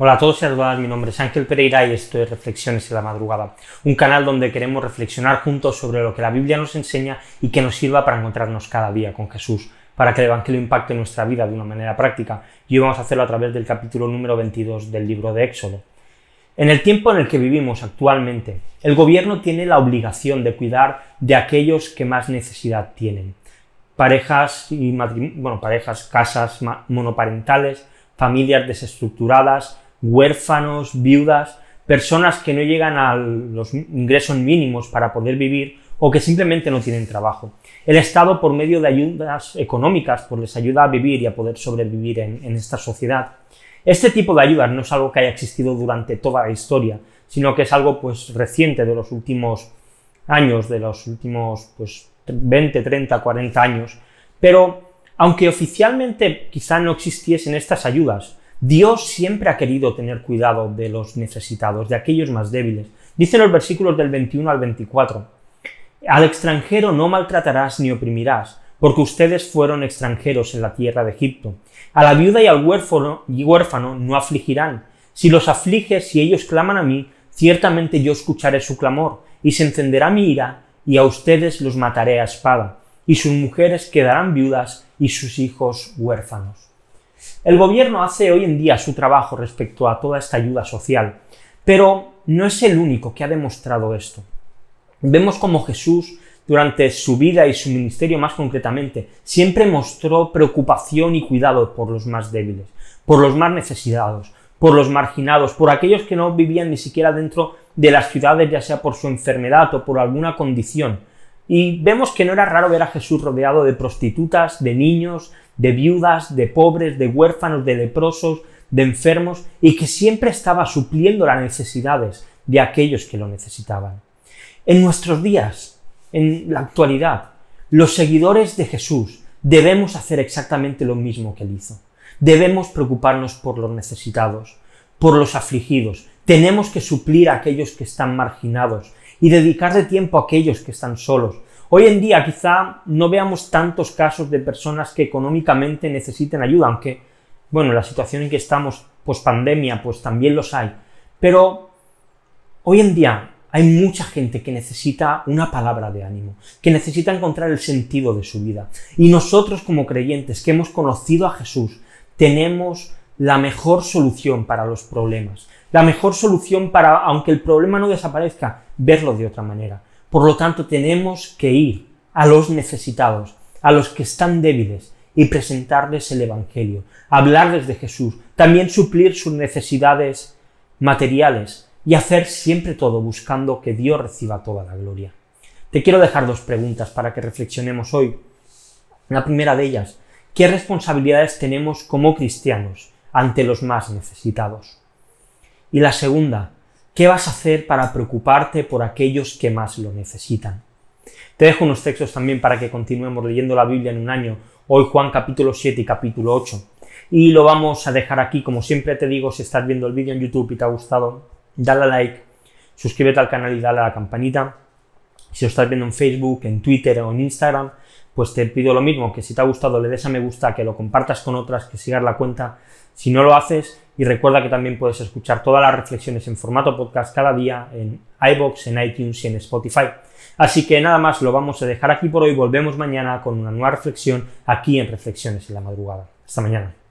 Hola a todos y a todas, mi nombre es Ángel Pereira y esto es Reflexiones en la Madrugada, un canal donde queremos reflexionar juntos sobre lo que la Biblia nos enseña y que nos sirva para encontrarnos cada día con Jesús, para que el Evangelio impacte nuestra vida de una manera práctica, y hoy vamos a hacerlo a través del capítulo número 22 del libro de Éxodo. En el tiempo en el que vivimos actualmente, el gobierno tiene la obligación de cuidar de aquellos que más necesidad tienen. Parejas y bueno, parejas, casas monoparentales, familias desestructuradas, huérfanos, viudas, personas que no llegan a los ingresos mínimos para poder vivir o que simplemente no tienen trabajo. El Estado, por medio de ayudas económicas, pues les ayuda a vivir y a poder sobrevivir en, en esta sociedad. Este tipo de ayudas no es algo que haya existido durante toda la historia, sino que es algo pues reciente de los últimos años, de los últimos pues 20, 30, 40 años. Pero aunque oficialmente quizá no existiesen estas ayudas, Dios siempre ha querido tener cuidado de los necesitados, de aquellos más débiles. Dicen los versículos del 21 al 24, Al extranjero no maltratarás ni oprimirás, porque ustedes fueron extranjeros en la tierra de Egipto. A la viuda y al huérfano, y huérfano no afligirán. Si los afliges y ellos claman a mí, ciertamente yo escucharé su clamor, y se encenderá mi ira, y a ustedes los mataré a espada, y sus mujeres quedarán viudas y sus hijos huérfanos. El gobierno hace hoy en día su trabajo respecto a toda esta ayuda social, pero no es el único que ha demostrado esto. Vemos como Jesús, durante su vida y su ministerio más concretamente, siempre mostró preocupación y cuidado por los más débiles, por los más necesitados, por los marginados, por aquellos que no vivían ni siquiera dentro de las ciudades, ya sea por su enfermedad o por alguna condición. Y vemos que no era raro ver a Jesús rodeado de prostitutas, de niños, de viudas, de pobres, de huérfanos, de leprosos, de enfermos, y que siempre estaba supliendo las necesidades de aquellos que lo necesitaban. En nuestros días, en la actualidad, los seguidores de Jesús debemos hacer exactamente lo mismo que él hizo. Debemos preocuparnos por los necesitados, por los afligidos. Tenemos que suplir a aquellos que están marginados y dedicarle tiempo a aquellos que están solos, Hoy en día quizá no veamos tantos casos de personas que económicamente necesiten ayuda, aunque, bueno, la situación en que estamos, pues pandemia, pues también los hay. Pero hoy en día hay mucha gente que necesita una palabra de ánimo, que necesita encontrar el sentido de su vida. Y nosotros como creyentes que hemos conocido a Jesús, tenemos la mejor solución para los problemas, la mejor solución para, aunque el problema no desaparezca, verlo de otra manera. Por lo tanto, tenemos que ir a los necesitados, a los que están débiles, y presentarles el Evangelio, hablarles de Jesús, también suplir sus necesidades materiales y hacer siempre todo buscando que Dios reciba toda la gloria. Te quiero dejar dos preguntas para que reflexionemos hoy. La primera de ellas, ¿qué responsabilidades tenemos como cristianos ante los más necesitados? Y la segunda, ¿Qué vas a hacer para preocuparte por aquellos que más lo necesitan? Te dejo unos textos también para que continuemos leyendo la Biblia en un año, hoy Juan capítulo 7 y capítulo 8. Y lo vamos a dejar aquí, como siempre te digo, si estás viendo el vídeo en YouTube y te ha gustado, dale a like, suscríbete al canal y dale a la campanita. Si lo estás viendo en Facebook, en Twitter o en Instagram, pues te pido lo mismo, que si te ha gustado le des a me gusta, que lo compartas con otras, que sigas la cuenta. Si no lo haces, y recuerda que también puedes escuchar todas las reflexiones en formato podcast cada día en iBox, en iTunes y en Spotify. Así que nada más, lo vamos a dejar aquí por hoy. Volvemos mañana con una nueva reflexión aquí en Reflexiones en la Madrugada. Hasta mañana.